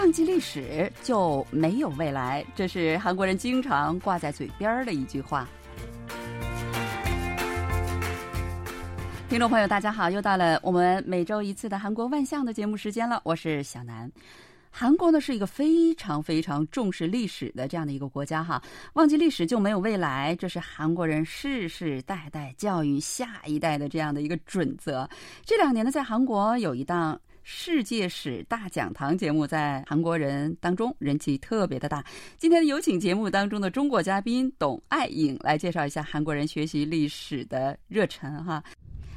忘记历史就没有未来，这是韩国人经常挂在嘴边的一句话。听众朋友，大家好，又到了我们每周一次的韩国万象的节目时间了，我是小南。韩国呢是一个非常非常重视历史的这样的一个国家哈，忘记历史就没有未来，这是韩国人世世代代教育下一代的这样的一个准则。这两年呢，在韩国有一档。世界史大讲堂节目在韩国人当中人气特别的大。今天有请节目当中的中国嘉宾董爱颖来介绍一下韩国人学习历史的热忱哈。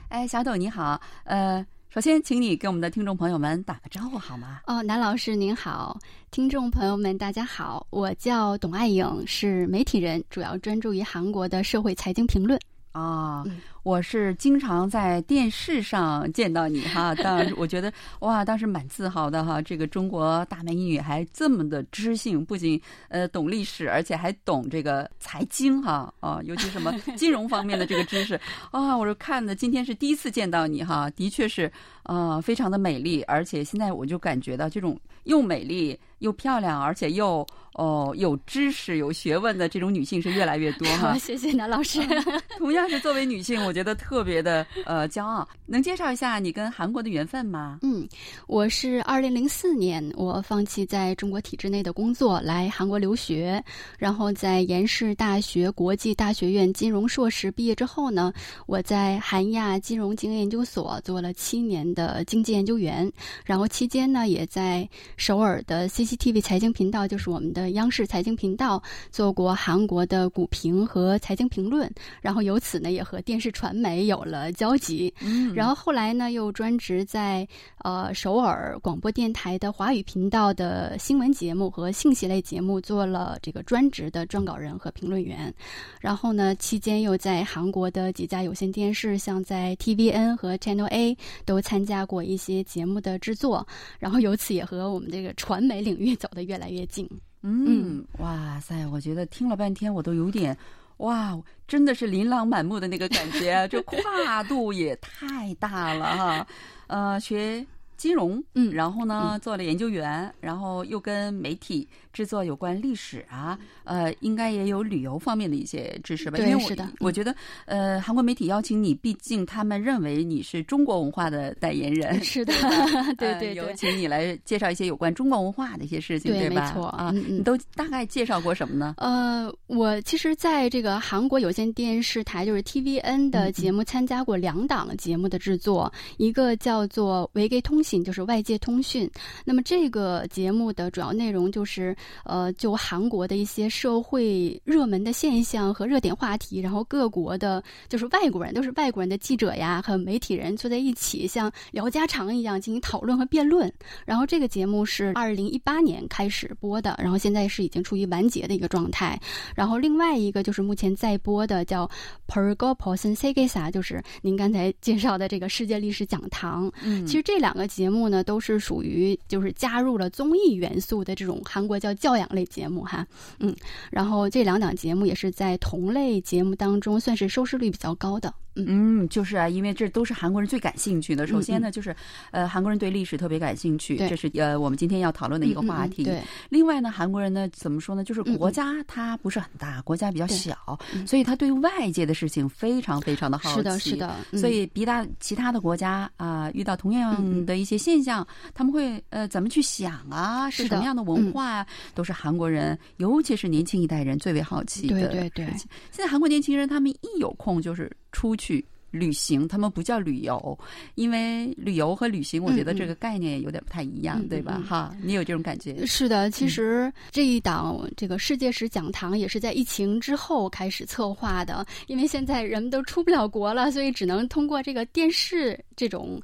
哎，小董你好，呃，首先请你给我们的听众朋友们打个招呼好吗？哦，南老师您好，听众朋友们大家好，我叫董爱颖，是媒体人，主要专注于韩国的社会财经评论。啊。我是经常在电视上见到你哈，当我觉得哇，当时蛮自豪的哈。这个中国大美女还这么的知性，不仅呃懂历史，而且还懂这个财经哈啊，尤其什么 金融方面的这个知识啊。我是看的今天是第一次见到你哈，的确是啊，非常的美丽，而且现在我就感觉到这种又美丽又漂亮，而且又哦有知识有学问的这种女性是越来越多哈。谢谢南老师。同样是作为女性，我。觉得特别的呃骄傲，能介绍一下你跟韩国的缘分吗？嗯，我是二零零四年我放弃在中国体制内的工作来韩国留学，然后在延世大学国际大学院金融硕士毕业之后呢，我在韩亚金融经营研究所做了七年的经济研究员，然后期间呢也在首尔的 CCTV 财经频道，就是我们的央视财经频道做过韩国的股评和财经评论，然后由此呢也和电视传。传媒有了交集，嗯，然后后来呢，又专职在呃首尔广播电台的华语频道的新闻节目和信息类节目做了这个专职的撰稿人和评论员，然后呢，期间又在韩国的几家有线电视，像在 TVN 和 Channel A 都参加过一些节目的制作，然后由此也和我们这个传媒领域走得越来越近。嗯，哇塞，我觉得听了半天，我都有点。哇，真的是琳琅满目的那个感觉，这跨度也太大了哈！呃，学金融，嗯，然后呢做了研究员，然后又跟媒体。制作有关历史啊，呃，应该也有旅游方面的一些知识吧？对，是的。我觉得，呃，韩国媒体邀请你，毕竟他们认为你是中国文化的代言人。是的，对对对。有请你来介绍一些有关中国文化的一些事情，对吧？没错啊，你都大概介绍过什么呢？呃，我其实在这个韩国有线电视台，就是 TVN 的节目，参加过两档节目的制作，一个叫做《维给通信》，就是外界通讯。那么这个节目的主要内容就是。呃，就韩国的一些社会热门的现象和热点话题，然后各国的，就是外国人，都是外国人的记者呀和媒体人坐在一起，像聊家常一样进行讨论和辩论。然后这个节目是二零一八年开始播的，然后现在是已经处于完结的一个状态。然后另外一个就是目前在播的叫 Pergo Person Segesa，就是您刚才介绍的这个世界历史讲堂。嗯，其实这两个节目呢，都是属于就是加入了综艺元素的这种韩国教养类节目哈，嗯，然后这两档节目也是在同类节目当中算是收视率比较高的。嗯，就是啊，因为这都是韩国人最感兴趣的。首先呢，就是呃，韩国人对历史特别感兴趣，这是呃我们今天要讨论的一个话题。对。另外呢，韩国人呢怎么说呢？就是国家它不是很大，国家比较小，所以他对外界的事情非常非常的好奇。是的，是的。所以比大其他的国家啊，遇到同样的一些现象，他们会呃怎么去想啊？是什么样的文化啊？都是韩国人，尤其是年轻一代人最为好奇的。对对对。现在韩国年轻人他们一有空就是。出去旅行，他们不叫旅游，因为旅游和旅行，我觉得这个概念有点不太一样，对吧？哈，你有这种感觉？是的，其实这一档这个世界史讲堂也是在疫情之后开始策划的，因为现在人们都出不了国了，所以只能通过这个电视这种。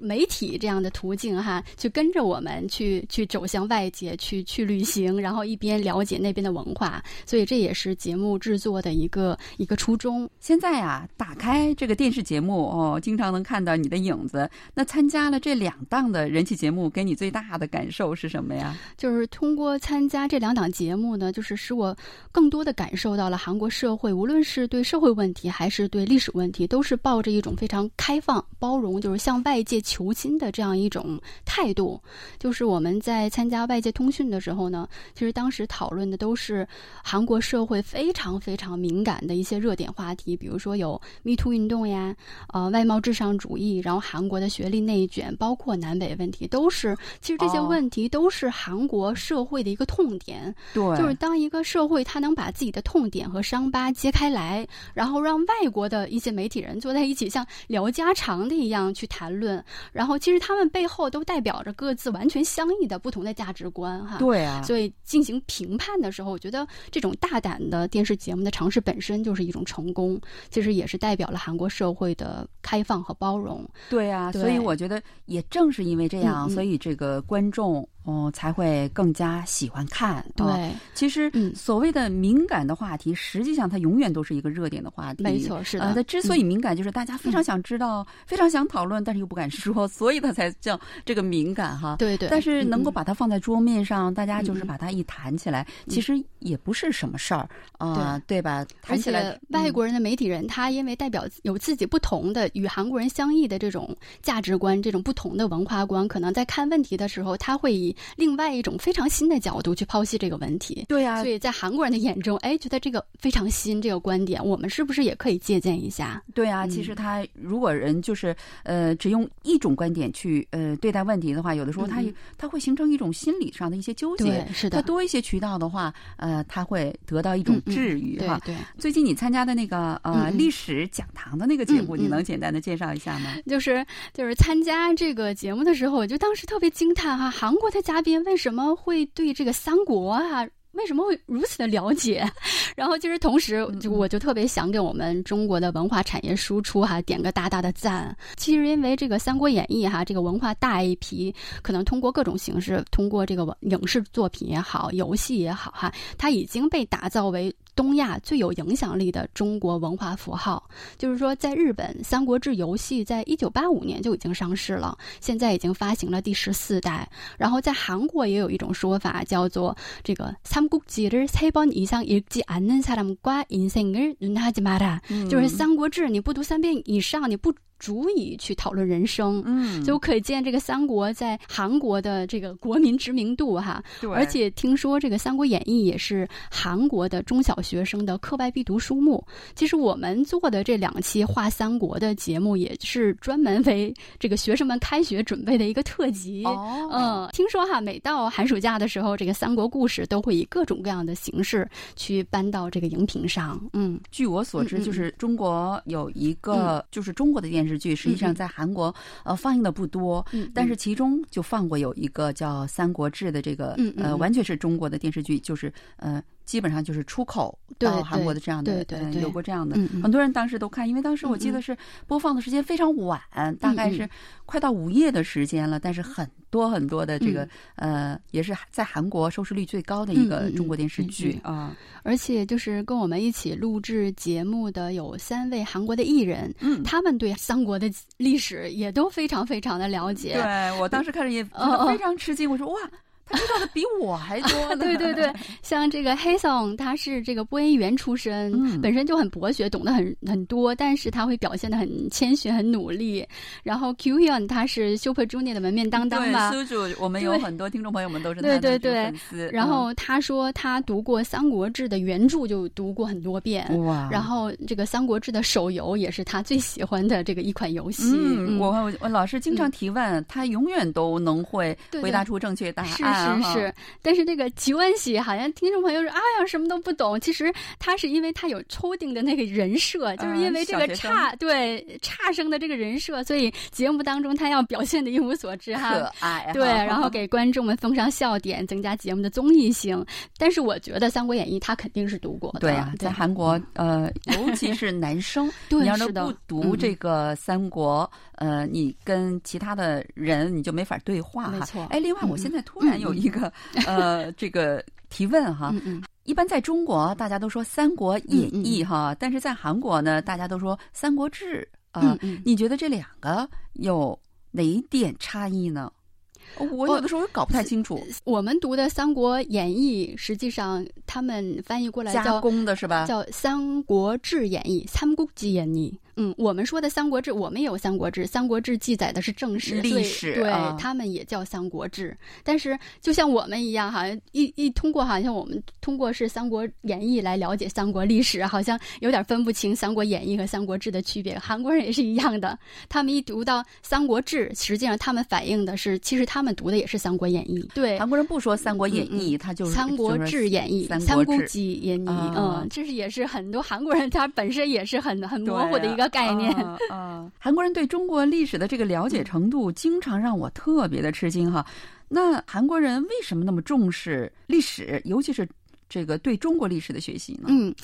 媒体这样的途径哈，去跟着我们去去走向外界，去去旅行，然后一边了解那边的文化，所以这也是节目制作的一个一个初衷。现在啊，打开这个电视节目哦，经常能看到你的影子。那参加了这两档的人气节目，给你最大的感受是什么呀？就是通过参加这两档节目呢，就是使我更多的感受到了韩国社会，无论是对社会问题还是对历史问题，都是抱着一种非常开放、包容，就是向外界。求亲的这样一种态度。就是我们在参加外界通讯的时候呢，其实当时讨论的都是韩国社会非常非常敏感的一些热点话题，比如说有 Me Too 运动呀，呃，外貌至上主义，然后韩国的学历内卷，包括南北问题，都是其实这些问题都是韩国社会的一个痛点。对，就是当一个社会它能把自己的痛点和伤疤揭开来，然后让外国的一些媒体人坐在一起，像聊家常的一样去谈论，然后其实他们背后都代表着各自完全相异的不同的价值观，哈。对啊。所以进行评判的时候，我觉得这种大胆的电视节目的尝试本身就是一种成功，其实也是代表了韩国社会的开放和包容。对啊，所以我觉得也正是因为这样，所以这个观众。哦，才会更加喜欢看。对，其实所谓的敏感的话题，实际上它永远都是一个热点的话题。没错，是的。它之所以敏感，就是大家非常想知道，非常想讨论，但是又不敢说，所以它才叫这个敏感哈。对对。但是能够把它放在桌面上，大家就是把它一谈起来，其实也不是什么事儿啊，对吧？谈起来外国人的媒体人，他因为代表有自己不同的与韩国人相异的这种价值观，这种不同的文化观，可能在看问题的时候，他会以另外一种非常新的角度去剖析这个问题，对呀，所以在韩国人的眼中，哎，觉得这个非常新，这个观点，我们是不是也可以借鉴一下？对啊，其实他如果人就是呃，只用一种观点去呃对待问题的话，有的时候他他会形成一种心理上的一些纠结。是的，他多一些渠道的话，呃，他会得到一种治愈哈。对，最近你参加的那个呃历史讲堂的那个节目，你能简单的介绍一下吗？就是就是参加这个节目的时候，我就当时特别惊叹哈，韩国的嘉宾为什么会对这个三国啊？为什么会如此的了解？然后，其实同时，就我就特别想给我们中国的文化产业输出哈点个大大的赞。其实，因为这个《三国演义》哈，这个文化大 IP，可能通过各种形式，通过这个影视作品也好，游戏也好哈，它已经被打造为。东亚最有影响力的中国文化符号，就是说，在日本，《三国志》游戏在一九八五年就已经上市了，现在已经发行了第十四代。然后，在韩国也有一种说法，叫做“这个三国志를세번이상읽지않는사람과인생을논하지마라”，就是《三国志》，你不读三遍以上，你不。 足以去讨论人生，嗯，就可见这个三国在韩国的这个国民知名度哈。对，而且听说这个《三国演义》也是韩国的中小学生的课外必读书目。其实我们做的这两期画三国的节目，也是专门为这个学生们开学准备的一个特辑。哦，嗯，听说哈，每到寒暑假的时候，这个三国故事都会以各种各样的形式去搬到这个荧屏上。嗯，据我所知，就是中国有一个，就是中国的电视。剧实际上在韩国呃放映的不多，但是其中就放过有一个叫《三国志》的这个呃完全是中国的电视剧，就是呃。基本上就是出口到韩国的这样的，对对，有过这样的，很多人当时都看，因为当时我记得是播放的时间非常晚，大概是快到午夜的时间了，但是很多很多的这个呃，也是在韩国收视率最高的一个中国电视剧啊。而且就是跟我们一起录制节目的有三位韩国的艺人，嗯，他们对三国的历史也都非常非常的了解。对我当时看着也非常吃惊，我说哇。他知道的比我还多呢。对对对，像这个黑松，他是这个播音员出身，本身就很博学，懂得很很多，但是他会表现的很谦逊、很努力。然后 Q Hyun 他是 Super Junior 的门面当当吧？苏主，我们有很多听众朋友们都是对对对然后他说他读过《三国志》的原著就读过很多遍。哇！然后这个《三国志》的手游也是他最喜欢的这个一款游戏。嗯，我我老师经常提问，他永远都能会回答出正确答案。是是是，但是这个吉万喜好像听众朋友说，哎呀，什么都不懂。其实他是因为他有抽定的那个人设，就是因为这个差对差生的这个人设，所以节目当中他要表现的一无所知哈，可爱对，然后给观众们封上笑点，增加节目的综艺性。但是我觉得《三国演义》他肯定是读过的，对啊，在韩国呃，尤其是男生，你要是不读这个《三国》，呃，你跟其他的人你就没法对话哈。没错，哎，另外我现在突然有一个。呃，这个提问哈，一般在中国大家都说《三国演义》哈，但是在韩国呢，大家都说《三国志》啊。你觉得这两个有哪一点差异呢？我有的时候搞不太清楚。我们读的《三国演义》，实际上他们翻译过来加工的是吧？叫《三国志演义》《三国志演义》。嗯，我们说的《三国志》，我们也有《三国志》，《三国志》记载的是正史历史，对啊他们也叫《三国志》。但是就像我们一样，好像一一通过，好像我们通过是《三国演义》来了解三国历史，好像有点分不清《三国演义》和《三国志》的区别。韩国人也是一样的，他们一读到《三国志》，实际上他们反映的是，其实他们读的也是《三国演义》。对，韩国人不说《三国演义》，嗯他就是《三国志演义》三国志演义》啊嗯，这是也是很多韩国人他本身也是很很模糊的一个概念。啊啊韩国人对中国历史的这个了解程度，经常让我特别的吃惊哈。那韩国人为什么那么重视历史，尤其是这个对中国历史的学习呢？嗯，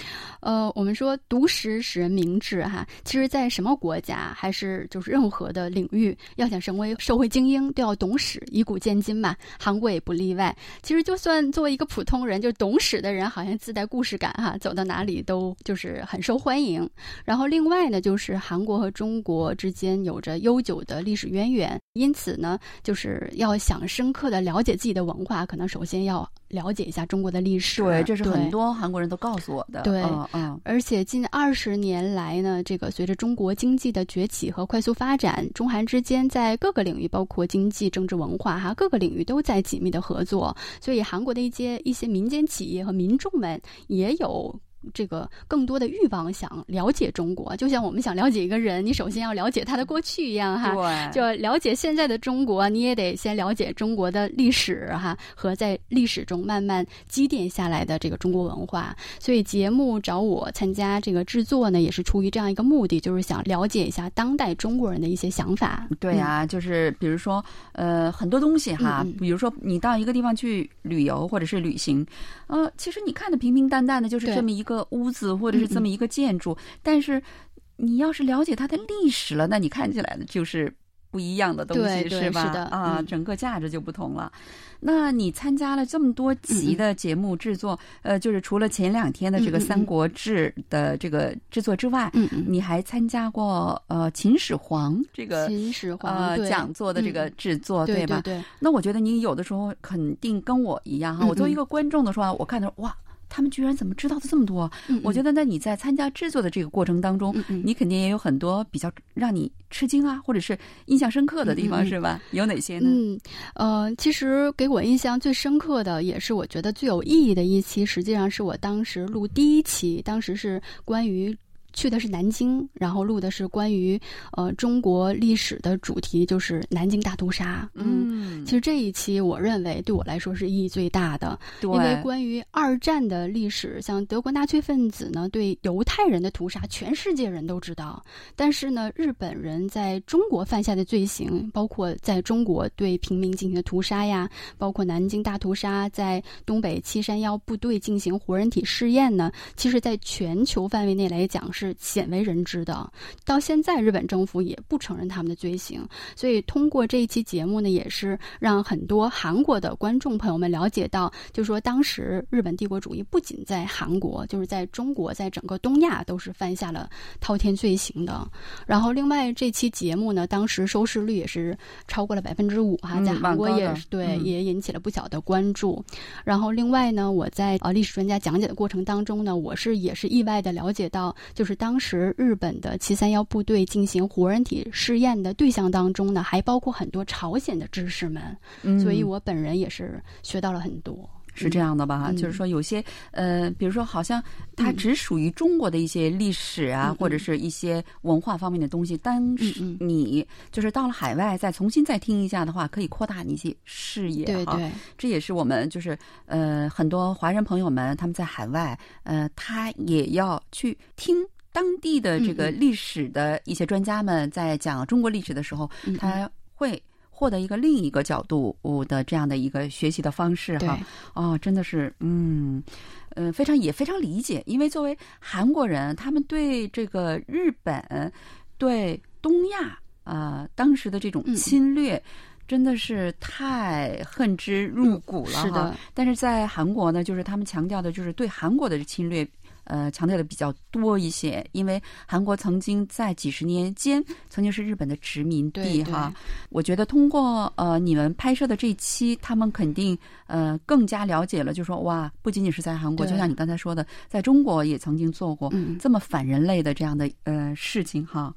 呃，我们说读史使人明智哈，其实，在什么国家还是就是任何的领域，要想成为社会精英，都要懂史，以古鉴今嘛。韩国也不例外。其实，就算作为一个普通人，就懂史的人，好像自带故事感哈，走到哪里都就是很受欢迎。然后，另外呢，就是韩国和中国之间有着悠久的历史渊源，因此呢，就是要想深刻的了解自己的文化，可能首先要了解一下中国的历史。对，这是很多韩国人都告诉我的。对嗯嗯而且近二十年来呢，这个随着中国经济的崛起和快速发展，中韩之间在各个领域，包括经济、政治、文化哈各个领域都在紧密的合作。所以韩国的一些一些民间企业和民众们也有。这个更多的欲望想了解中国，就像我们想了解一个人，你首先要了解他的过去一样哈。对，就了解现在的中国，你也得先了解中国的历史哈，和在历史中慢慢积淀下来的这个中国文化。所以节目找我参加这个制作呢，也是出于这样一个目的，就是想了解一下当代中国人的一些想法。对呀、就是比如说，呃，很多东西哈，比如说你到一个地方去旅游或者是旅行，呃，其实你看的平平淡淡的，就是这么一个屋子或者是这么一个建筑，但是你要是了解它的历史了，那你看起来的就是。不一样的东西是吧？是的啊，嗯整个价值就不同了。那你参加了这么多集的节目制作，呃，就是除了前两天的这个《三国志》的这个制作之外，嗯嗯，你还参加过呃秦始皇这个秦始皇呃讲座的这个嗯制作，对吧？对对，那我觉得你有的时候肯定跟我一样哈，嗯我作为一个观众的时候，我看到哇。他们居然怎么知道的这么多？嗯我觉得，那你在参加制作的这个过程当中，你肯定也有很多比较让你吃惊啊，或者是印象深刻的地方，是吧？有哪些呢？嗯，呃，其实给我印象最深刻的，也是我觉得最有意义的一期，实际上是我当时录第一期，当时是关于。去的是南京，然后录的是关于呃中国历史的主题，就是南京大屠杀。嗯，其实这一期我认为对我来说是意义最大的，因为关于二战的历史，像德国纳粹分子呢对犹太人的屠杀，全世界人都知道。但是呢，日本人在中国犯下的罪行，包括在中国对平民进行的屠杀呀，包括南京大屠杀，在东北七三幺部队进行活人体试验呢，其实在全球范围内来讲是鲜为人知的。到现在，日本政府也不承认他们的罪行。所以通过这一期节目呢，也是让很多韩国的观众朋友们了解到，就是说当时日本帝国主义不仅在韩国，就是在中国，在整个东亚都是犯下了滔天罪行的。然后另外这期节目呢，当时收视率也是超过了百分之五哈，嗯在韩国也是对，嗯也引起了不小的关注。然后另外呢，我在呃历史专家讲解的过程当中呢，我是也是意外的了解到，就是当时日本的七三幺部队进行活人体试验的对象当中呢，还包括很多朝鲜的知识们，嗯所以我本人也是学到了很多。是这样的吧？嗯就是说，有些呃，比如说，好像它只属于中国的一些历史啊，或者是一些文化方面的东西。当时嗯你就是到了海外，再重新再听一下的话，可以扩大你一些视野。哈，对对，这也是我们就是呃很多华人朋友们他们在海外，呃，他也要去听。当地的这个嗯嗯历史的一些专家们在讲中国历史的时候，嗯嗯他会获得一个另一个角度的这样的一个学习的方式哈。哦，真的是，嗯，呃，非常也非常理解，因为作为韩国人，他们对这个日本、对东亚啊、呃当时的这种嗯侵略。真的是太恨之入骨了哈！是的，但是在韩国呢，就是他们强调的，就是对韩国的侵略，呃强调的比较多一些，因为韩国曾经在几十年间曾经是日本的殖民地哈。我觉得通过呃你们拍摄的这一期，他们肯定呃更加了解了，就说哇，不仅仅是在韩国，就像你刚才说的，在中国也曾经做过这么反人类的这样的呃事情哈。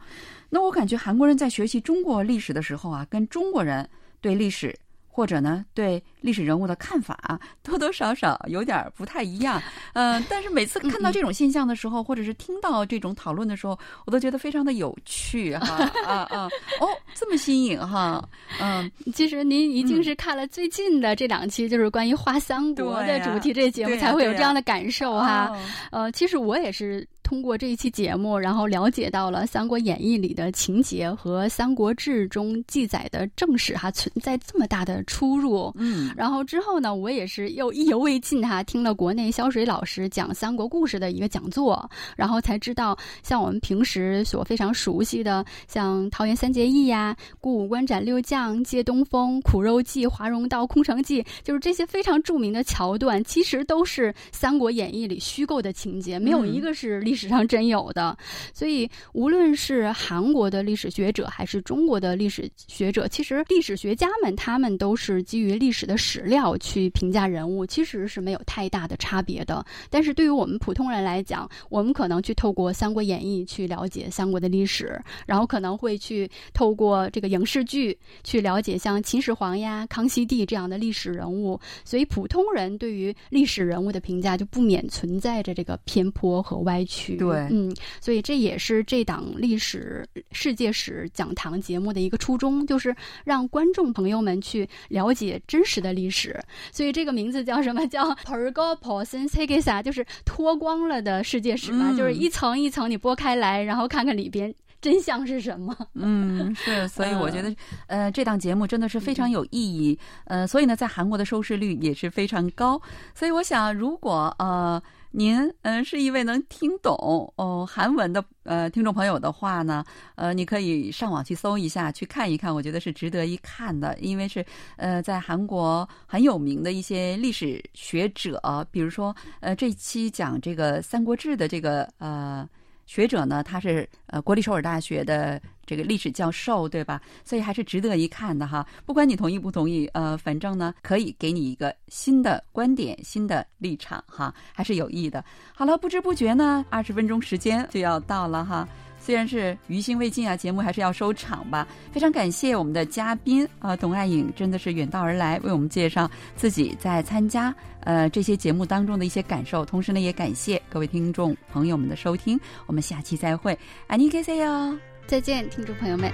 那我感觉韩国人在学习中国历史的时候啊，跟中国人对历史。或者呢，对历史人物的看法多多少少有点不太一样，嗯，但是每次看到这种现象的时候，或者是听到这种讨论的时候，我都觉得非常的有趣哈啊啊哦，这么新颖哈，嗯，其实您一定是看了最近的这两期，就是关于花三国的主题这节目，才会有这样的感受哈。呃，其实我也是。通过这一期节目，然后了解到了《三国演义》里的情节和《三国志》中记载的正史哈存在这么大的出入。嗯，然后之后呢，我也是又意犹未尽哈，听了国内肖水老师讲三国故事的一个讲座，然后才知道，像我们平时所非常熟悉的，像桃园三结义呀、过五关斩六将、借东风、苦肉计、华容道、空城计，就是这些非常著名的桥段，其实都是《三国演义》里虚构的情节，没有一个是历史。史上真有的，所以无论是韩国的历史学者还是中国的历史学者，其实历史学家们他们都是基于历史的史料去评价人物，其实是没有太大的差别的。但是对于我们普通人来讲，我们可能去透过《三国演义》去了解三国的历史，然后可能会去透过这个影视剧去了解像秦始皇呀、康熙帝这样的历史人物。所以普通人对于历史人物的评价就不免存在着这个偏颇和歪曲。对，嗯，所以这也是这档历史世界史讲堂节目的一个初衷，就是让观众朋友们去了解真实的历史。所以这个名字叫什么？叫 “Pergo Person s e g e s a 就是脱光了的世界史嘛，就是一层一层你剥开来，然后看看里边真相是什么。嗯，是，所以我觉得，呃，这档节目真的是非常有意义。呃，所以呢，在韩国的收视率也是非常高。所以我想，如果呃。您嗯是一位能听懂哦韩文的呃听众朋友的话呢，呃，你可以上网去搜一下，去看一看，我觉得是值得一看的，因为是呃在韩国很有名的一些历史学者，比如说呃这期讲这个《三国志》的这个呃。学者呢，他是呃国立首尔大学的这个历史教授，对吧？所以还是值得一看的哈。不管你同意不同意，呃，反正呢，可以给你一个新的观点、新的立场哈，还是有益的。好了，不知不觉呢，二十分钟时间就要到了哈。虽然是余兴未尽啊，节目还是要收场吧。非常感谢我们的嘉宾啊，董爱颖真的是远道而来为我们介绍自己在参加呃这些节目当中的一些感受。同时呢，也感谢各位听众朋友们的收听。我们下期再会，安妮 K C 哟，再见，听众朋友们。